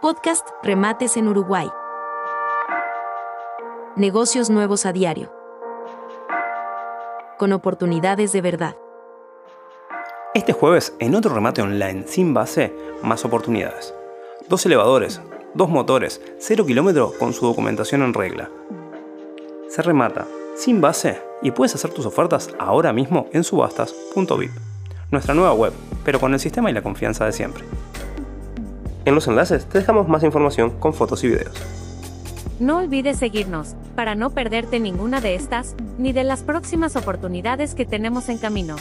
Podcast Remates en Uruguay. Negocios nuevos a diario. Con oportunidades de verdad. Este jueves, en otro remate online sin base, más oportunidades. Dos elevadores, dos motores, cero kilómetro con su documentación en regla. Se remata sin base y puedes hacer tus ofertas ahora mismo en subastas.vip, nuestra nueva web, pero con el sistema y la confianza de siempre. En los enlaces te dejamos más información con fotos y videos. No olvides seguirnos, para no perderte ninguna de estas, ni de las próximas oportunidades que tenemos en camino.